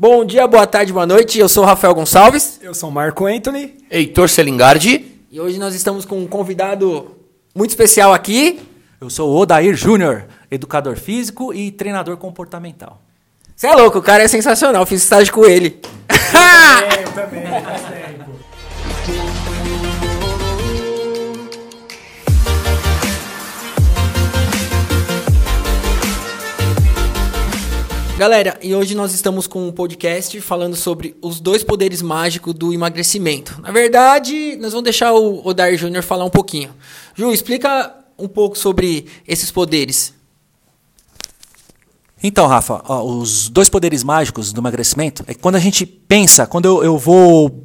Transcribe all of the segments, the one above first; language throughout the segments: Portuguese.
Bom dia, boa tarde, boa noite. Eu sou o Rafael Gonçalves. Eu sou o Marco Anthony. Heitor Selingardi. E hoje nós estamos com um convidado muito especial aqui. Eu sou o Odair Júnior, educador físico e treinador comportamental. Você é louco, o cara é sensacional. Fiz estágio com ele. Eu também, faz tempo. Galera, e hoje nós estamos com um podcast falando sobre os dois poderes mágicos do emagrecimento. Na verdade, nós vamos deixar o Odair Júnior falar um pouquinho. Ju, explica um pouco sobre esses poderes. Então, Rafa, ó, os dois poderes mágicos do emagrecimento é que quando a gente pensa, quando eu, eu vou.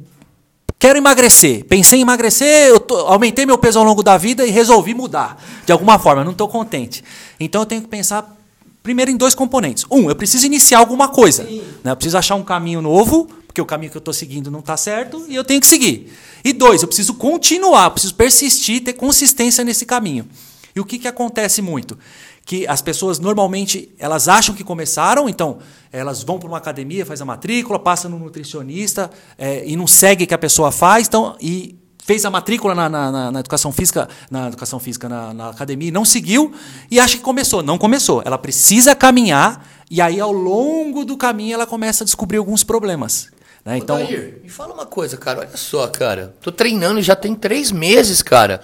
Quero emagrecer, pensei em emagrecer, eu tô- aumentei meu peso ao longo da vida e resolvi mudar. De alguma forma, não estou contente. Então eu tenho que pensar primeiro em dois componentes. Um, eu preciso iniciar alguma coisa. Né? Eu preciso achar um caminho novo, porque o caminho que eu estou seguindo não está certo, e eu tenho que seguir. E dois, eu preciso continuar, eu preciso persistir, ter consistência nesse caminho. E o que, que acontece muito? Que as pessoas normalmente elas acham que começaram, então elas vão para uma academia, faz a matrícula, passa no nutricionista é, e não segue o que a pessoa faz, então e fez a matrícula na, na- na- na educação física, na educação física na, na academia, e não seguiu e acha que começou. Não começou. Ela precisa caminhar e aí ao longo do caminho ela começa a descobrir alguns problemas. Né? Então, Odair, me fala uma coisa, cara. Olha só, cara. Tô treinando já tem três meses, cara.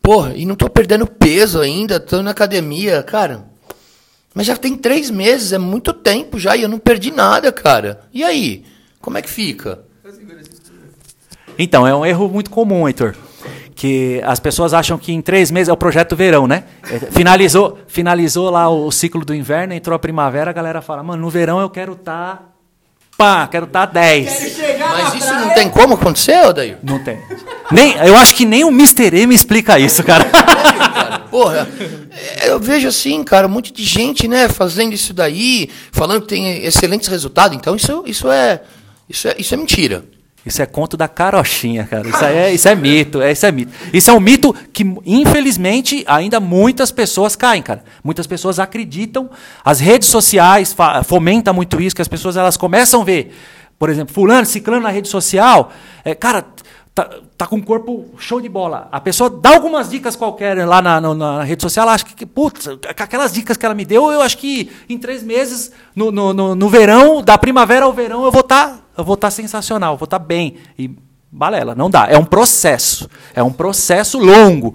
Porra, e não tô perdendo peso ainda. Tô na academia, cara. Mas já tem três meses, é muito tempo já e eu não perdi nada, cara. E aí? Como é que fica? Então, é um erro muito comum, Heitor. Que as pessoas acham que em três meses é o projeto verão, né? É, Finalizou, finalizou lá o ciclo do inverno, entrou a primavera, a galera fala, mano, no verão eu quero estar. pá, quero estar 10. Mas isso não tem como acontecer, Odair? Não tem. Nem, eu acho que nem o Mr. M explica isso, cara. cara. Porra, eu vejo assim, cara, um monte de gente, né, fazendo isso daí, falando que tem excelentes resultados. Então isso, isso é, isso é, isso é mentira. Isso é conto da carochinha, cara. Isso, é, isso é mito, é, isso é mito. Isso é um mito que, infelizmente, ainda muitas pessoas caem, cara. Muitas pessoas acreditam. As redes sociais fomentam muito isso, que as pessoas elas começam a ver, por exemplo, fulano, ciclano na rede social, é, cara, tá, tá com um corpo show de bola. A pessoa dá algumas dicas qualquer lá na, na- na rede social, acha que, putz, aquelas dicas que ela me deu, eu acho que em três meses, no, no, no, no verão, da primavera ao verão, eu vou estar eu vou estar sensacional, vou estar bem. E balela, não dá. É um processo. É um processo longo.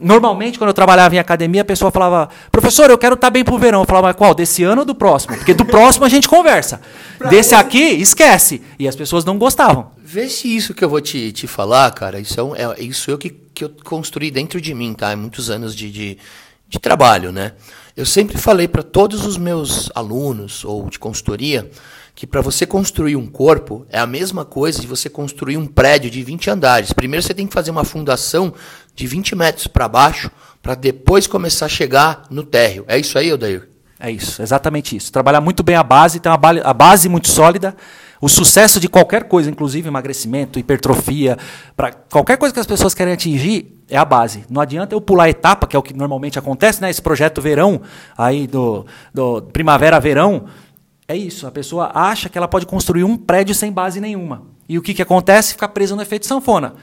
Normalmente, quando eu trabalhava em academia, a pessoa falava, professor, eu quero estar bem pro verão. Eu falava, mas qual? Desse ano ou do próximo? Porque do próximo a gente conversa. Desse aqui, esquece. E as pessoas não gostavam. Vê se isso que eu vou te, te falar, cara, isso é, um- é isso eu que, que eu construí dentro de mim, tá? É muitos anos de, de, de trabalho, né? Eu sempre falei para todos os meus alunos ou de consultoria que para você construir um corpo é a mesma coisa de você construir um prédio de 20 andares. Primeiro você tem que fazer uma fundação de 20 metros para baixo para depois começar a chegar no térreo. É isso aí, Odair? É isso, exatamente isso. Trabalhar muito bem a base, ter uma ba- a base muito sólida. O sucesso de qualquer coisa, inclusive emagrecimento, hipertrofia, para qualquer coisa que as pessoas querem atingir, é a base. Não adianta eu pular etapa, que é o que normalmente acontece, né? Esse projeto verão, aí do, do primavera-verão, é isso. A pessoa acha que ela pode construir um prédio sem base nenhuma. E o que, que acontece? Fica preso no efeito sanfona.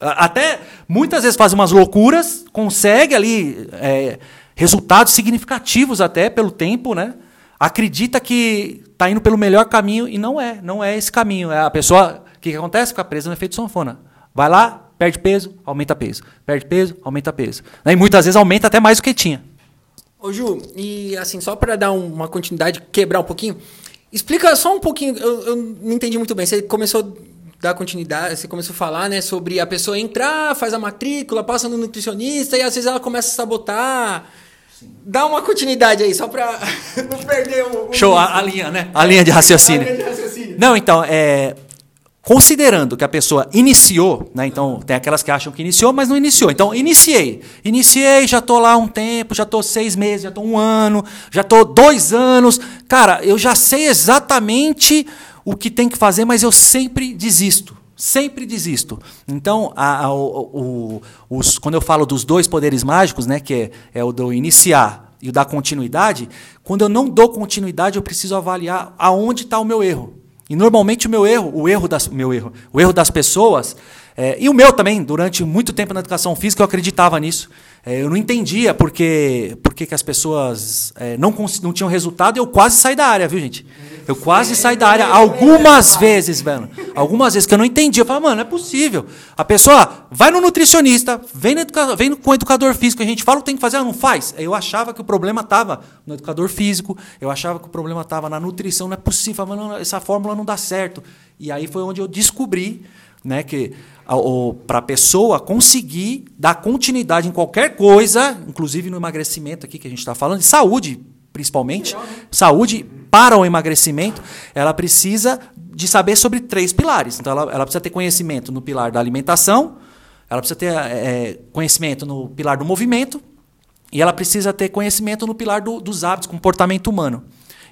Até muitas vezes faz umas loucuras, consegue ali é, resultados significativos até pelo tempo, né? Acredita que está indo pelo melhor caminho e não é, não é esse caminho. É a pessoa, o que, que acontece? Fica presa no efeito sanfona. Vai lá, perde peso, aumenta peso. Perde peso, aumenta peso. E muitas vezes aumenta até mais do que tinha. Ô Ju, e assim, só para dar um- uma continuidade, quebrar um pouquinho, explica só um pouquinho, eu, eu não entendi muito bem. Você começou a dar continuidade, você começou a falar, né, sobre a pessoa entrar, faz a matrícula, passa no nutricionista e às vezes ela começa a sabotar. Dá uma continuidade aí, só pra não perder o. o Show, a, a linha, né? A linha de raciocínio. A linha de raciocínio. Não, então, é, considerando que a pessoa iniciou, né? Então, tem aquelas que acham que iniciou, mas não iniciou. Então, iniciei. Iniciei, já estou lá um tempo, já estou seis meses, já estou um ano, já estou dois anos. Cara, eu já sei exatamente o que tem que fazer, mas eu sempre desisto. Sempre desisto. Então, a- a- o- os- quando eu falo dos dois poderes mágicos, né, que é, é o do iniciar e o da continuidade, quando eu não dou continuidade, eu preciso avaliar aonde está o meu erro. E normalmente o meu erro, o erro das, meu erro, o erro das pessoas, é, e o meu também, durante muito tempo na educação física eu acreditava nisso. É, eu não entendia porque, porque que as pessoas é, não, não tinham resultado e eu quase saí da área, viu, gente? Eu quase saí da área algumas vezes, velho. Algumas vezes que eu não entendia. Eu falava, mano, não é possível. A pessoa vai no nutricionista, vem, no educa vem com o educador físico, a gente fala o que tem que fazer, ela não faz. Eu achava que o problema estava no educador físico, eu achava que o problema estava na nutrição, não é possível, não, essa fórmula não dá certo. E aí foi onde eu descobri né, que para a pessoa conseguir dar continuidade em qualquer coisa, inclusive no emagrecimento aqui que a gente está falando, de saúde principalmente, saúde para o emagrecimento, ela precisa de saber sobre três pilares. Então, ela, ela precisa ter conhecimento no pilar da alimentação, ela precisa ter é, conhecimento no pilar do movimento e ela precisa ter conhecimento no pilar do, dos hábitos, comportamento humano.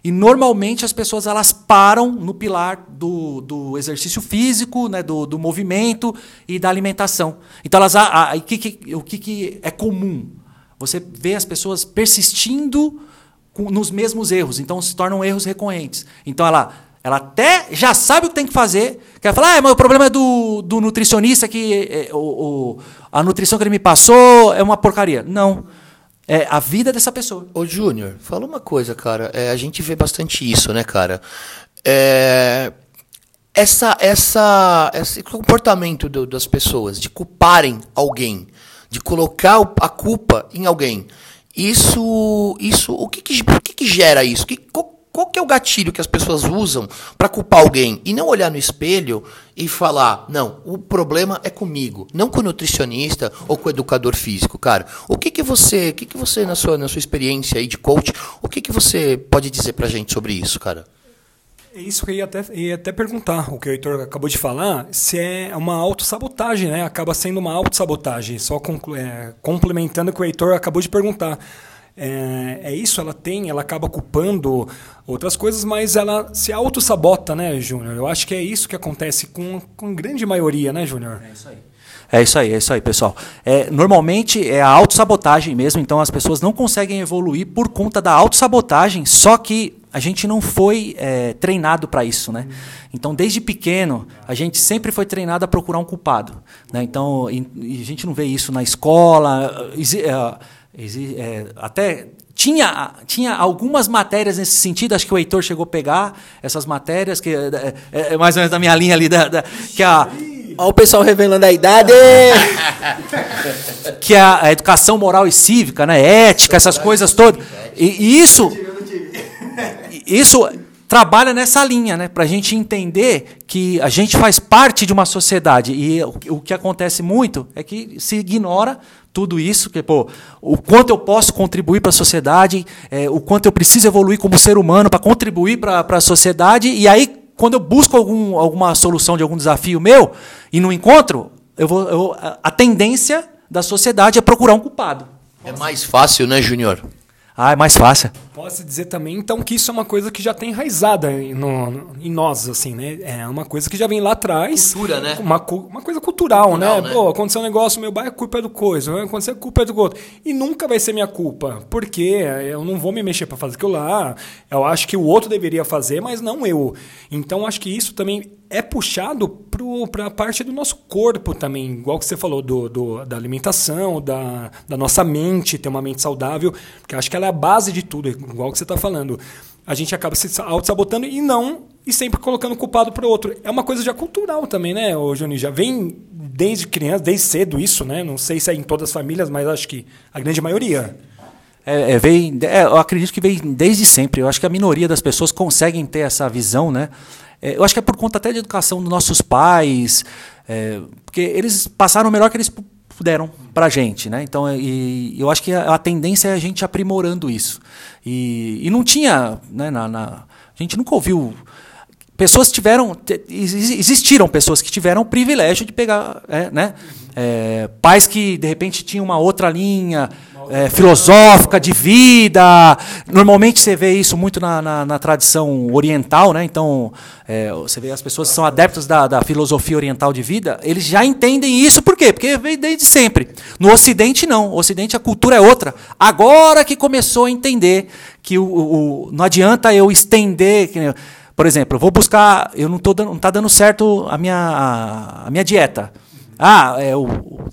E normalmente as pessoas elas param no pilar do, do exercício físico, né, do, do movimento e da alimentação. Então elas, a, a, que, que, o que, que é comum? Você vê as pessoas persistindo com, nos mesmos erros, então se tornam erros recorrentes. Então ela, ela até já sabe o que tem que fazer, quer falar, ah, mas o problema é do, do nutricionista que é, o, o, a nutrição que ele me passou é uma porcaria. Não. É a vida dessa pessoa. Ô, Júnior, fala uma coisa, cara. É, a gente vê bastante isso, né, cara? É, essa, essa, esse comportamento do, das pessoas de culparem alguém, de colocar a culpa em alguém, isso, isso, o que que, o que, que gera isso? Que, qual, qual que é o gatilho que as pessoas usam para culpar alguém e não olhar no espelho e falar, não, o problema é comigo, não com o nutricionista ou com o educador físico, cara. O que que você, o que que você na sua na sua experiência aí de coach, o que que você pode dizer pra gente sobre isso, cara? É isso que eu ia até, ia até perguntar, o que o Heitor acabou de falar, se é uma autossabotagem, né? Acaba sendo uma autossabotagem, só é, complementando o que o Heitor acabou de perguntar. É, é, isso, ela tem, ela acaba culpando outras coisas, mas ela se auto-sabota, né, Júnior? Eu acho que é isso que acontece com, com grande maioria, né, Júnior? É isso aí. É isso aí, é isso aí, pessoal. É, normalmente é a autossabotagem mesmo, então as pessoas não conseguem evoluir por conta da autossabotagem, só que a gente não foi é, treinado para isso, né? Então, desde pequeno, a gente sempre foi treinado a procurar um culpado. Né? Então, e, e a gente não vê isso na escola. É, é, até tinha, tinha algumas matérias nesse sentido, acho que o Heitor chegou a pegar essas matérias, que é, é, é mais ou menos da minha linha ali, da, da que a. Olha o pessoal revelando a idade! que a, a, educação moral e cívica, né? ética, essas coisas todas. E, e isso. Isso trabalha nessa linha, né? Para a gente entender que a gente faz parte de uma sociedade. E o, o que acontece muito é que se ignora tudo isso, que pô, o quanto eu posso contribuir para a sociedade, é, o quanto eu preciso evoluir como ser humano para contribuir para a sociedade, e aí quando eu busco algum, alguma solução de algum desafio meu e não encontro, eu vou, eu, a tendência da sociedade é procurar um culpado. É mais fácil, né, Júnior? Ah, é mais fácil. Posso dizer também, então, que isso é uma coisa que já tem enraizada em, no, em nós, assim, né? É uma coisa que já vem lá atrás. Cultura, né? Uma, uma coisa cultural, cultural né? né? Pô, aconteceu um negócio, meu bairro, culpa é do coisa. Aconteceu, culpa é do outro. E nunca vai ser minha culpa. Porque eu não vou me mexer para fazer aquilo lá. Eu acho que o outro deveria fazer, mas não eu. Então, acho que isso também é puxado para a parte do nosso corpo também, igual que você falou do, do, da alimentação, da, da nossa mente, ter uma mente saudável, porque acho que ela é a base de tudo, igual que você está falando. A gente acaba se auto-sabotando e não, e sempre colocando o culpado para o outro. É uma coisa já cultural também, né, ô Johnny? Já vem desde criança, desde cedo isso, né? Não sei se é em todas as famílias, mas acho que a grande maioria. É, é, vem, é, eu acredito que vem desde sempre. Eu acho que a minoria das pessoas conseguem ter essa visão, né? É, eu acho que é por conta até de educação dos nossos pais, é, porque eles passaram o melhor que eles puderam para a gente, né? Então, e, eu acho que a, a, tendência é a gente aprimorando isso. E, e não tinha, né, na, na, a gente nunca ouviu pessoas tiveram existiram pessoas que tiveram o privilégio de pegar é, né é, pais que de repente tinham uma outra linha é, filosófica de vida. Normalmente você vê isso muito na, na, na tradição oriental, né? Então é, você vê as pessoas que são adeptas da, da, filosofia oriental de vida, eles já entendem isso por quê? Porque veio desde sempre. No Ocidente não. No Ocidente a cultura é outra. Agora que começou a entender que o, o não adianta eu estender Por exemplo, eu vou buscar, eu não, tô dando, não tá dando certo a minha, a, a minha dieta. Ah, é o,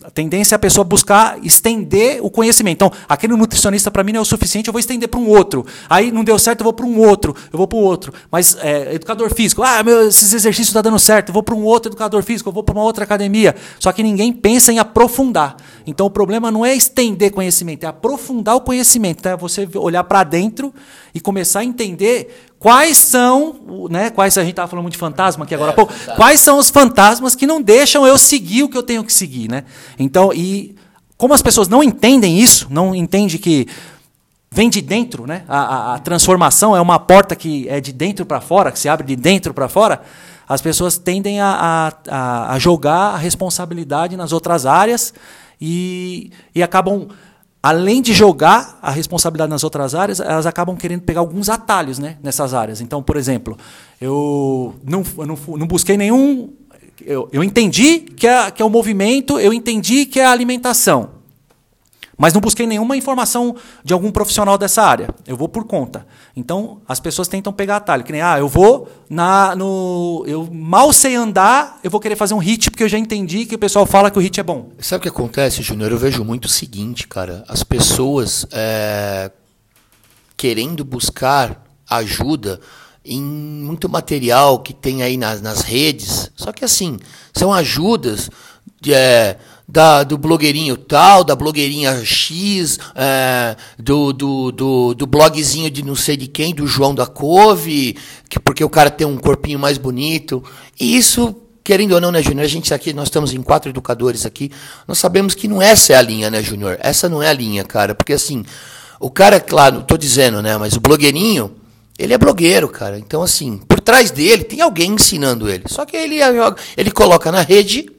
a tendência é a pessoa buscar estender o conhecimento. Então, aquele nutricionista para mim não é o suficiente, eu vou estender para um outro. Aí não deu certo, eu vou para um outro, eu vou para o outro. Mas é, educador físico, ah, meu, esses exercícios estão tá dando certo, eu vou para um outro educador físico, eu vou para uma outra academia. Só que ninguém pensa em aprofundar. Então, o problema não é estender conhecimento, é aprofundar o conhecimento. É você olhar para dentro e começar a entender Quais são, né? Quais a gente estava falando muito de fantasma aqui agora há pouco. Quais são os fantasmas que não deixam eu seguir o que eu tenho que seguir, né? Então, e como as pessoas não entendem isso, não entendem que vem de dentro, né? A, a, a transformação é uma porta que é de dentro para fora, que se abre de dentro para fora. As pessoas tendem a, a, a jogar a responsabilidade nas outras áreas e, e acabam além de jogar a responsabilidade nas outras áreas, elas acabam querendo pegar alguns atalhos né, nessas áreas. Então, por exemplo, eu não, eu não, não busquei nenhum. Eu, eu entendi que é, que é o movimento, eu entendi que é a alimentação. Mas não busquei nenhuma informação de algum profissional dessa área. Eu vou por conta. Então, as pessoas tentam pegar atalho. Que nem, ah, eu vou na, no. Eu mal sei andar, eu vou querer fazer um hit, porque eu já entendi que o pessoal fala que o hit é bom. Sabe o que acontece, Júnior? Eu vejo muito o seguinte, cara. As pessoas é, querendo buscar ajuda em muito material que tem aí nas, nas redes. Só que assim, são ajudas de. É, da, do blogueirinho tal, da blogueirinha X, é, do, do, do, do, blogzinho de não sei de quem, do João da Cove, que, porque o cara tem um corpinho mais bonito. E isso, querendo ou não, né, Júnior? A gente aqui, nós estamos em quatro educadores aqui, nós sabemos que não essa é a linha, né, Júnior? Essa não é a linha, cara, porque assim, o cara, claro, tô dizendo, né, mas o blogueirinho, ele é blogueiro, cara. Então, assim, por trás dele tem alguém ensinando ele. Só que ele, ele coloca na rede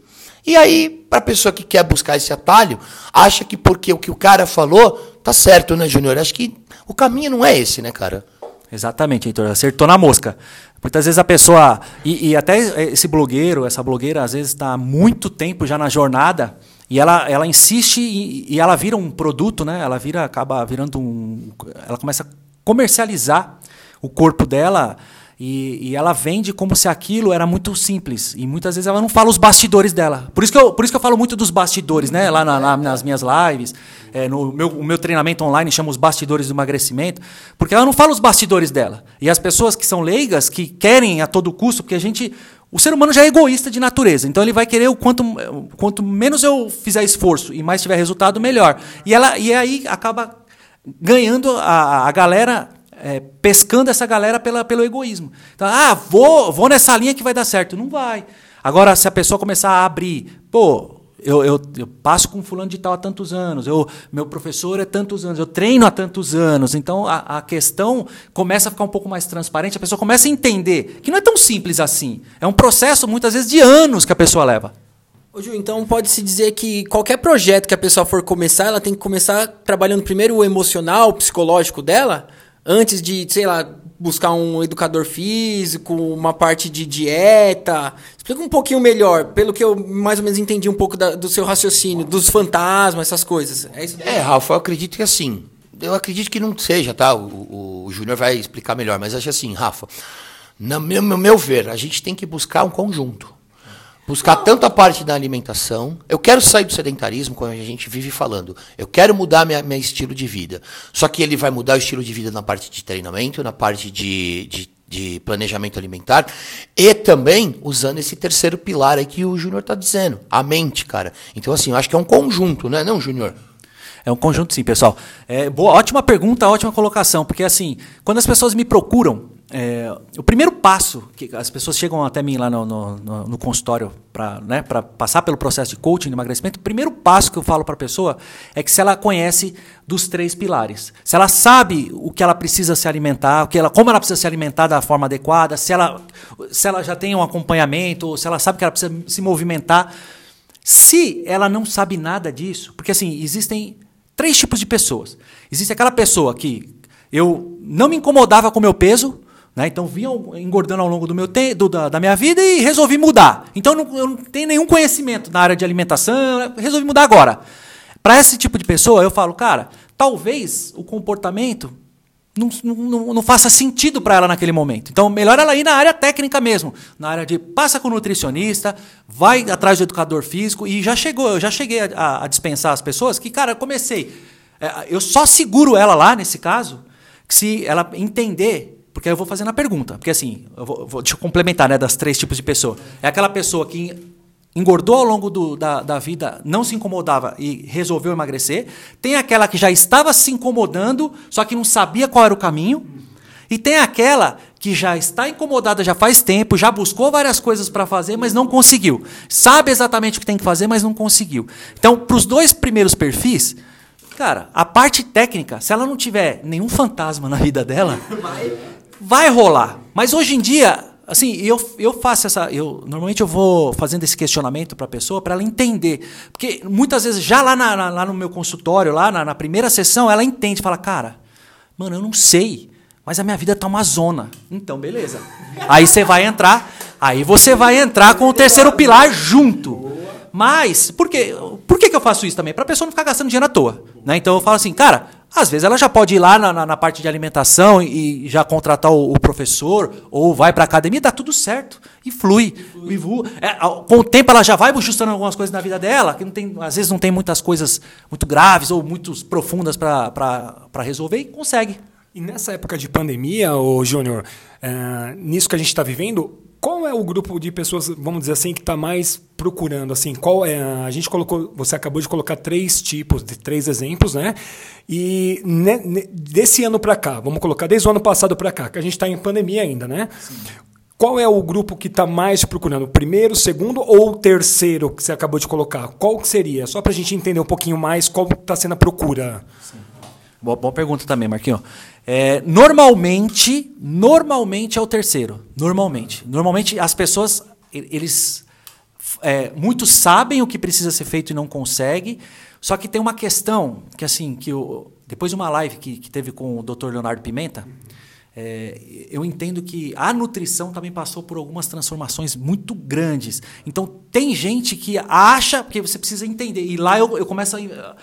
e aí, para a pessoa que quer buscar esse atalho, acha que porque o que o cara falou tá certo, né, Júnior? Acho que o caminho não é esse, né, cara? Exatamente, Heitor. Acertou na mosca. Muitas vezes a pessoa. E, e até esse blogueiro, essa blogueira, às vezes está muito tempo já na jornada. E ela, ela insiste e, e, ela vira um produto, né? Ela vira, acaba virando um. Ela começa a comercializar o corpo dela e, e, ela vende como se aquilo era muito simples. E muitas vezes ela não fala os bastidores dela. Por isso que eu, por isso que eu falo muito dos bastidores, né? Lá na, na, nas minhas lives, é, no meu, o meu treinamento online chama os bastidores do emagrecimento. Porque ela não fala os bastidores dela. E as pessoas que são leigas, que querem a todo custo, porque a gente. O ser humano já é egoísta de natureza, então ele vai querer o quanto, quanto menos eu fizer esforço e mais tiver resultado, melhor. E, ela, e aí acaba ganhando a, a galera é, pescando essa galera pela, pelo egoísmo. Então, ah, vou, vou nessa linha que vai dar certo. Não vai. Agora, se a pessoa começar a abrir, pô, eu, eu, eu, passo com fulano de tal há tantos anos, eu, meu professor é tantos anos, eu treino há tantos anos. Então a, a, questão começa a ficar um pouco mais transparente, a pessoa começa a entender que não é tão simples assim. É um processo, muitas vezes, de anos que a pessoa leva. Ô, Ju, então pode-se dizer que qualquer projeto que a pessoa for começar, ela tem que começar trabalhando primeiro o emocional, o psicológico dela? Antes de, sei lá, buscar um educador físico, uma parte de dieta. Explica um pouquinho melhor, pelo que eu mais ou menos entendi um pouco da, do seu raciocínio, dos fantasmas, essas coisas. É, isso é, Rafa, eu acredito que assim. Eu acredito que não seja, tá? O, o, o Júnior vai explicar melhor, mas acho assim, Rafa. No meu, meu ver, a gente tem que buscar um conjunto. Buscar tanto a parte da alimentação. Eu quero sair do sedentarismo, como a gente vive falando. Eu quero mudar meu estilo de vida. Só que ele vai mudar o estilo de vida na parte de treinamento, na parte de, de, de planejamento alimentar e também usando esse terceiro pilar aí que o Júnior está dizendo, a mente, cara. Então, assim, eu acho que é um conjunto, né, não, Júnior? É um conjunto, sim, pessoal. É, boa, ótima pergunta, ótima colocação, porque assim, quando as pessoas me procuram é, o primeiro passo que as pessoas chegam até mim lá no, no, no, consultório para né, passar pelo processo de coaching de emagrecimento, o primeiro passo que eu falo para a pessoa é que se ela conhece dos três pilares, se ela sabe o que ela precisa se alimentar, o que ela, como ela precisa se alimentar da forma adequada, se ela, se ela já tem um acompanhamento, se ela sabe que ela precisa se movimentar. Se ela não sabe nada disso, porque assim, existem três tipos de pessoas. Existe aquela pessoa que eu não me incomodava com meu peso, né? Então vinha engordando ao longo do meu do, da, da, minha vida e resolvi mudar. Então não, eu não tenho nenhum conhecimento na área de alimentação, resolvi mudar agora. Para esse tipo de pessoa, eu falo, cara, talvez o comportamento não, não, não faça sentido para ela naquele momento. Então, melhor ela ir na área técnica mesmo, na área de passa com o nutricionista, vai atrás do educador físico e já chegou, eu já cheguei a, a dispensar as pessoas que, cara, eu comecei, é, eu só seguro ela lá nesse caso, se ela entender, porque eu vou fazendo a pergunta, porque assim, eu vou, vou deixa eu complementar, né, das três tipos de pessoa. É aquela pessoa que engordou ao longo do, da, da vida, não se incomodava e resolveu emagrecer. Tem aquela que já estava se incomodando, só que não sabia qual era o caminho. E tem aquela que já está incomodada já faz tempo, já buscou várias coisas para fazer, mas não conseguiu. Sabe exatamente o que tem que fazer, mas não conseguiu. Então, para os dois primeiros perfis, cara, a parte técnica, se ela não tiver nenhum fantasma na vida dela, vai rolar. Mas hoje em dia, Assim, eu, eu faço essa. Eu, normalmente eu vou fazendo esse questionamento para a pessoa para ela entender. Porque muitas vezes, já lá, na, lá no meu consultório, lá na, na, primeira sessão, ela entende, fala, cara, mano, eu não sei, mas a minha vida tá uma zona. Então, beleza. Aí você vai entrar, aí você vai entrar com o terceiro pilar junto. Mas, por, quê? por que, que eu faço isso também? Para a pessoa não ficar gastando dinheiro à toa. Né? Então eu falo assim, cara, às vezes ela já pode ir lá na, na, na parte de alimentação e, já contratar o, o professor, ou vai para a academia, dá tudo certo. E flui. E flui. É, com o tempo ela já vai ajustando algumas coisas na vida dela, que não tem, às vezes não tem muitas coisas muito graves ou muito profundas para resolver e consegue. E nessa época de pandemia, Júnior, é, nisso que a gente está vivendo, qual é o grupo de pessoas, vamos dizer assim, que está mais procurando? Assim, qual é? A gente colocou, você acabou de colocar três tipos, de três exemplos, né? E ne, ne, desse ano para cá, vamos colocar desde o ano passado para cá, que a gente está em pandemia ainda, né? Sim. Qual é o grupo que está mais procurando? O primeiro, o segundo ou o terceiro que você acabou de colocar? Qual que seria? Só para a gente entender um pouquinho mais qual está sendo a procura. Sim. Boa, boa pergunta também, Marquinhos. É, normalmente, normalmente é o terceiro. Normalmente. Normalmente as pessoas, eles. É, muitos sabem o que precisa ser feito e não conseguem. Só que tem uma questão que, assim, que eu, depois de uma live que, que teve com o Dr. Leonardo Pimenta, é, eu entendo que a nutrição também passou por algumas transformações muito grandes. Então, tem gente que acha, porque você precisa entender, e lá eu, eu começo a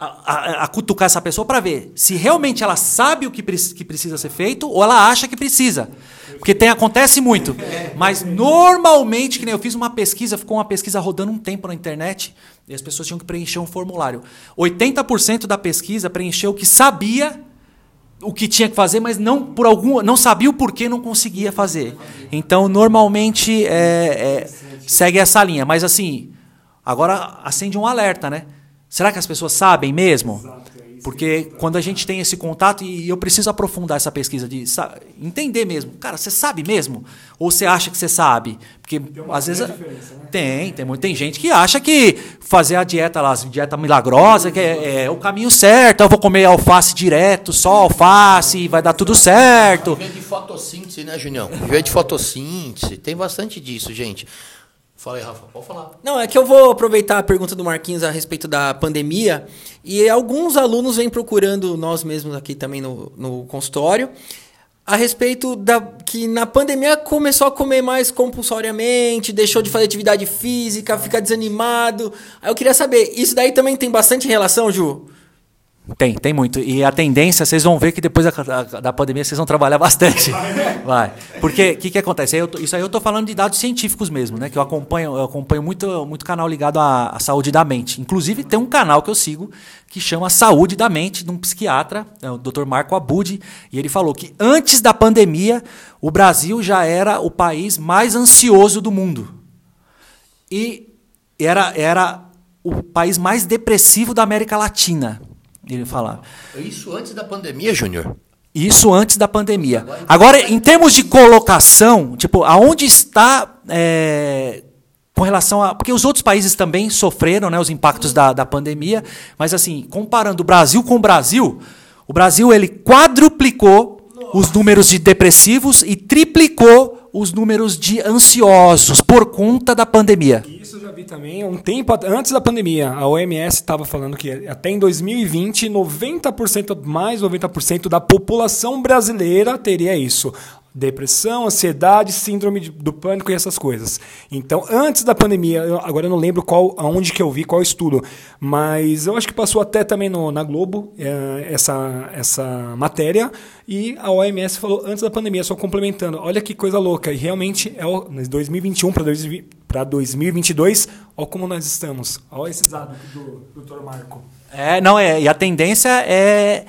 a, a, cutucar essa pessoa para ver se realmente ela sabe o que, que precisa ser feito ou ela acha que precisa. Porque tem, acontece muito. Mas normalmente, que nem eu fiz uma pesquisa, ficou uma pesquisa rodando um tempo na internet, e as pessoas tinham que preencher um formulário. 80% da pesquisa preencheu que sabia o que tinha que fazer, mas não por algum, não sabia o porquê não conseguia fazer. Então, normalmente é, é, segue essa linha. Mas assim, agora acende um alerta, né? Será que as pessoas sabem mesmo? Porque quando a gente tem esse contato, e eu preciso aprofundar essa pesquisa, de entender mesmo. Cara, você sabe mesmo? Ou você acha que você sabe? Porque às vezes. Né? Tem, tem, tem gente que acha que fazer a dieta lá, a dieta milagrosa, que é, é, o caminho certo, eu vou comer alface direto, só alface, vai dar tudo certo. Viver de fotossíntese, né, Junião? Viver de fotossíntese. Tem bastante disso, gente. Fala aí, Rafa, pode falar. Não, é que eu vou aproveitar a pergunta do Marquinhos a respeito da pandemia. E alguns alunos vêm procurando nós mesmos aqui também no, no consultório a respeito da que na pandemia começou a comer mais compulsoriamente, deixou de fazer atividade física, fica desanimado. Aí eu queria saber, isso daí também tem bastante relação, Ju? Tem, tem muito. E a tendência, vocês vão ver que depois da, da pandemia vocês vão trabalhar bastante. Vai. Porque o que, que acontece? Aí isso aí eu estou falando de dados científicos mesmo, né? Que eu acompanho, eu acompanho muito, muito canal ligado à, à, saúde da mente. Inclusive, tem um canal que eu sigo que chama Saúde da Mente, de um psiquiatra, é o Dr. Marco Abud, e ele falou que antes da pandemia, o Brasil já era o país mais ansioso do mundo. E era, era o país mais depressivo da América Latina ele falar. Isso antes da pandemia, Júnior? Isso antes da pandemia. Agora, em termos de colocação, tipo, aonde está é, com relação a. Porque os outros países também sofreram né, os impactos da, da pandemia, mas assim, comparando o Brasil com o Brasil, o Brasil ele quadruplicou os números de depressivos e triplicou os números de ansiosos por conta da pandemia. Vi também um tempo antes da pandemia. A OMS estava falando que até em 2020, 90%, mais 90% da população brasileira teria isso. Depressão, ansiedade, síndrome do pânico e essas coisas. Então, antes da pandemia, eu, agora eu não lembro qual, aonde que eu vi, qual estudo, mas eu acho que passou até também no, na Globo é, essa, essa matéria e a OMS falou antes da pandemia, só complementando. Olha que coisa louca. E realmente, é o, 2021 para 2022, olha como nós estamos. Olha esses dados do, do Dr. Marco. É, não, é, e a tendência é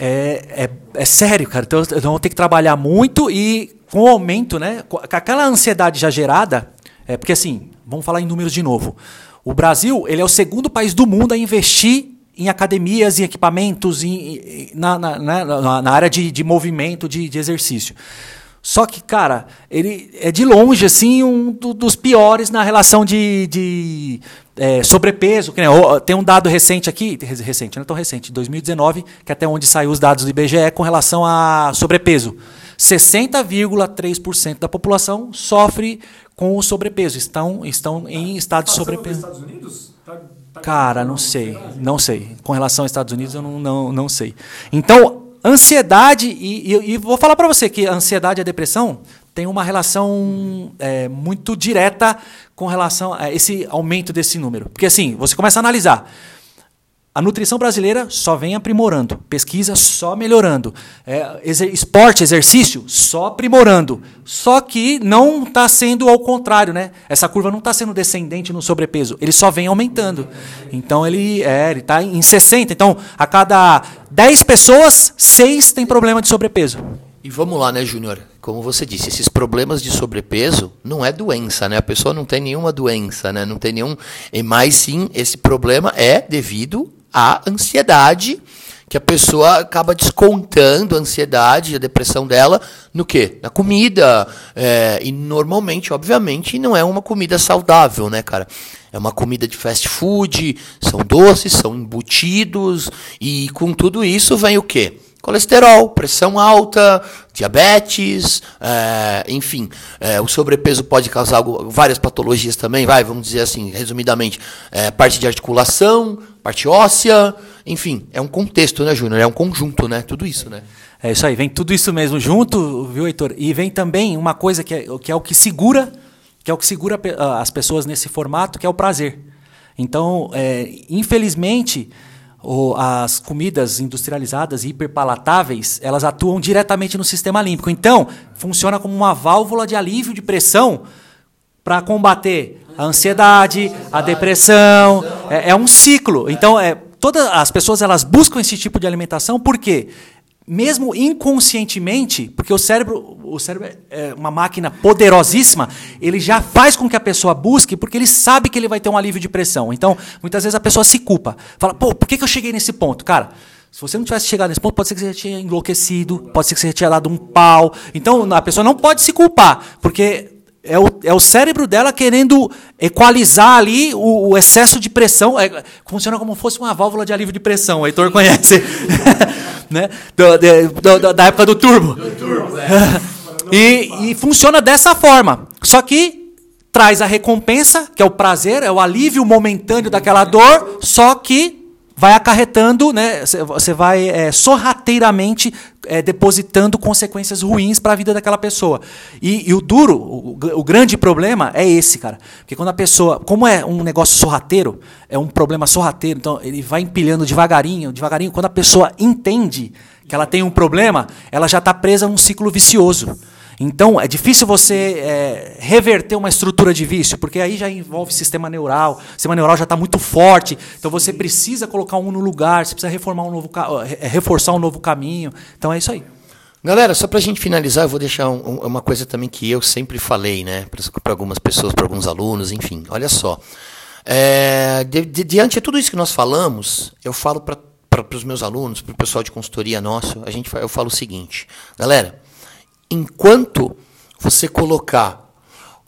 é, é, é sério, cara. Então, eu vou ter que trabalhar muito e com o aumento, né? Com aquela ansiedade já gerada, é porque assim, vamos falar em números de novo. O Brasil, ele é o segundo país do mundo a investir em academias, em equipamentos, em, na, na, né, na, na área de, de movimento, de, de exercício. Só que, cara, ele é de longe, assim, um dos piores na relação de, de é, sobrepeso. Tem um dado recente aqui, recente, não é tão recente, 2019, que é até onde saiu os dados do IBGE com relação a sobrepeso. 60,3% da população sofre com o sobrepeso, estão, estão em estado de sobrepeso. Estados Unidos? Tá, tá Cara, não sei, não sei. Com relação aos Estados Unidos, eu não, não, não sei. Então, ansiedade, e, e, e vou falar para você que a ansiedade e a depressão tem uma relação é, muito direta com relação a esse aumento desse número. Porque assim, você começa a analisar. A nutrição brasileira só vem aprimorando, pesquisa só melhorando, é, esporte, exercício só aprimorando. Só que não está sendo ao contrário, né? Essa curva não está sendo descendente no sobrepeso, ele só vem aumentando. Então ele é, está em 60. Então a cada 10 pessoas, 6 têm problema de sobrepeso. E vamos lá, né, Júnior? Como você disse, esses problemas de sobrepeso não é doença, né? A pessoa não tem nenhuma doença, né? Não tem nenhum. E mais sim, esse problema é devido à ansiedade que a pessoa acaba descontando a ansiedade, a depressão dela no quê? Na comida. É, e normalmente, obviamente, não é uma comida saudável, né, cara? É uma comida de fast food, são doces, são embutidos, e com tudo isso vem o quê? Colesterol, pressão alta, diabetes, é, enfim, é, o sobrepeso pode causar várias patologias também, vai, vamos dizer assim, resumidamente, é, parte de articulação, parte óssea, enfim, é um contexto, né, Júnior? É um conjunto, né? Tudo isso, né? É isso aí, vem tudo isso mesmo junto, viu, Heitor? E vem também uma coisa que é, que é o que segura, que é o que segura as pessoas nesse formato, que é o prazer. Então, é, infelizmente, ou as comidas industrializadas e hiperpalatáveis, elas atuam diretamente no sistema límbico. Então, funciona como uma válvula de alívio de pressão para combater a ansiedade, a depressão. É, é, um ciclo. Então, é, todas as pessoas elas buscam esse tipo de alimentação porque mesmo inconscientemente, porque o cérebro, o cérebro é uma máquina poderosíssima, ele já faz com que a pessoa busque, porque ele sabe que ele vai ter um alívio de pressão. Então, muitas vezes a pessoa se culpa. Fala, pô, por que, que eu cheguei nesse ponto? Cara, se você não tivesse chegado nesse ponto, pode ser que você tinha enlouquecido, pode ser que você tinha dado um pau. Então, a pessoa não pode se culpar, porque é o, é o cérebro dela querendo equalizar ali o, o excesso de pressão. É, funciona como se fosse uma válvula de alívio de pressão. O Heitor conhece. né? Do, de, do, da época do turbo. Do turbo é. e, e funciona dessa forma. Só que traz a recompensa, que é o prazer, é o alívio momentâneo daquela dor, só que vai acarretando, né, você vai é, sorrateiramente é, depositando consequências ruins para a vida daquela pessoa. E, e o duro, o, o, grande problema é esse, cara. Porque quando a pessoa, como é um negócio sorrateiro, é um problema sorrateiro, então ele vai empilhando devagarinho, devagarinho. Quando a pessoa entende que ela tem um problema, ela já está presa num ciclo vicioso. Então, é difícil você é, reverter uma estrutura de vício, porque aí já envolve sistema neural. O sistema neural já está muito forte. Então, você precisa colocar um no lugar, você precisa reformar um novo, reforçar um novo caminho. Então, é isso aí. Galera, só para a gente finalizar, eu vou deixar um, uma coisa também que eu sempre falei, né, para algumas pessoas, para alguns alunos, enfim. Olha só, é, de, de, diante de tudo isso que nós falamos, eu falo para os meus alunos, para o pessoal de consultoria nosso, a gente, eu falo o seguinte, galera, enquanto você colocar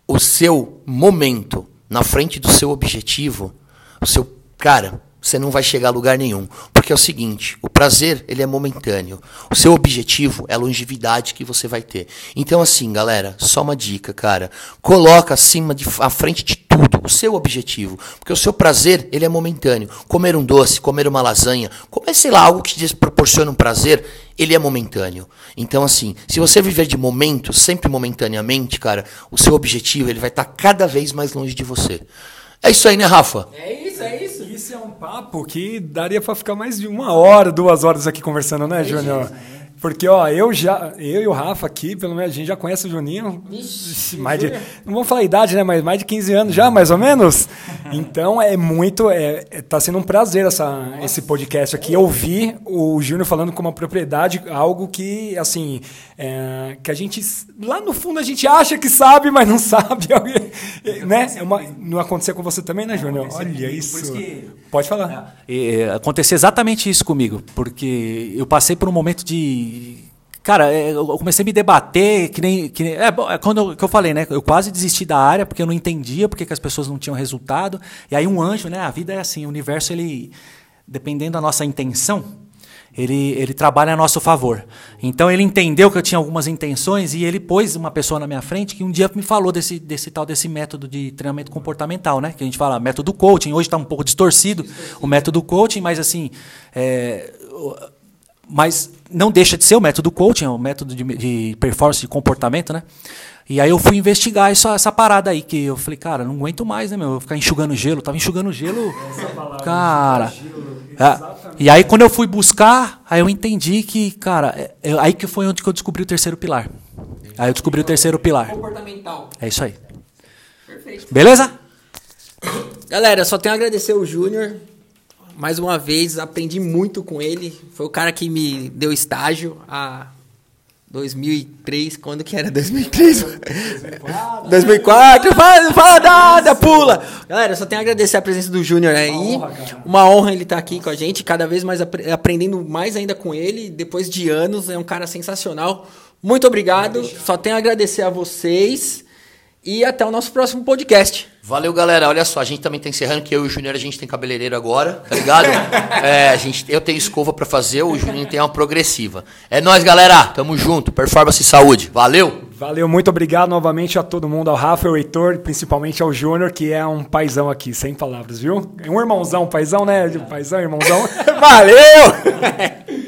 o seu momento na frente do seu objetivo, o seu cara, você não vai chegar a lugar nenhum. Porque é o seguinte, o prazer, ele é momentâneo. O seu objetivo é a longevidade que você vai ter. Então assim, galera, só uma dica, cara. Coloca acima de à frente de tudo o seu objetivo, porque o seu prazer, ele é momentâneo. Comer um doce, comer uma lasanha, comer sei lá algo que te proporciona um prazer, ele é momentâneo. Então assim, se você viver de momento, sempre momentaneamente, cara, o seu objetivo, ele vai estar cada vez mais longe de você. É isso aí, né, Rafa? É isso, é isso. Isso é um papo que daria para ficar mais de uma hora, duas horas aqui conversando, né, Júnior? Porque, ó, eu já, eu e o Rafa aqui, pelo menos a gente já conhece o Juninho. Ixi, mais de, não vamos falar a idade, né? Mas mais de 15 anos já, mais ou menos. Então é muito. É, é, tá sendo um prazer essa, esse podcast aqui. Ouvir o Júnior falando com uma propriedade, algo que, assim, é, que a gente. Lá no fundo a gente acha que sabe, mas não sabe. né? É uma, não aconteceu com você também, né, Júnior? Olha isso. isso que, Pode falar. É, é, aconteceu exatamente isso comigo, porque eu passei por um momento de Cara, é, eu comecei a me debater, que nem. Que nem é, é quando eu, que eu falei, né? Eu quase desisti da área porque eu não entendia porque que as pessoas não tinham resultado. E aí um anjo, né? A vida é assim, o universo, ele. Dependendo da nossa intenção, ele, ele trabalha a nosso favor. Então ele entendeu que eu tinha algumas intenções e ele pôs uma pessoa na minha frente que um dia me falou desse, desse tal desse método de treinamento comportamental, né? Que a gente fala método coaching. Hoje está um pouco distorcido o método coaching, mas assim. É, mas não deixa de ser o método coaching, é o método de, de performance de comportamento, né? E aí eu fui investigar essa, essa parada aí, que eu falei, cara, não aguento mais, né, meu? Eu vou ficar enxugando gelo, eu tava enxugando gelo. cara. É, e aí quando eu fui buscar, aí eu entendi que, cara, é, é, aí que foi onde que eu descobri o terceiro pilar. Aí eu descobri o terceiro pilar. Comportamental. É isso aí. Perfeito. Beleza? Galera, só tenho a agradecer o Júnior mais uma vez, aprendi muito com ele. Foi o cara que me deu estágio a 2003, quando que era 2003? 2004. 2004, fala, fala nada, pula. Galera, só tenho a agradecer a presença do Júnior aí. Uma honra, Uma honra ele estar tá aqui com a gente, cada vez mais ap aprendendo mais ainda com ele, depois de anos, é um cara sensacional. Muito obrigado. Só tenho a agradecer a vocês e até o nosso próximo podcast. Valeu, galera. Olha só, a gente também tá encerrando, que eu e o Júnior, a gente tem cabeleireiro agora, tá ligado? é, a gente, eu tenho escova para fazer, o Juninho tem uma progressiva. É nós, galera. Tamo junto. Performance e saúde. Valeu! Valeu, muito obrigado novamente a todo mundo, ao Rafa, ao Heitor, principalmente ao Júnior, que é um paizão aqui, sem palavras, viu? É um irmãozão, paizão, né? Paizão, irmãozão. Valeu!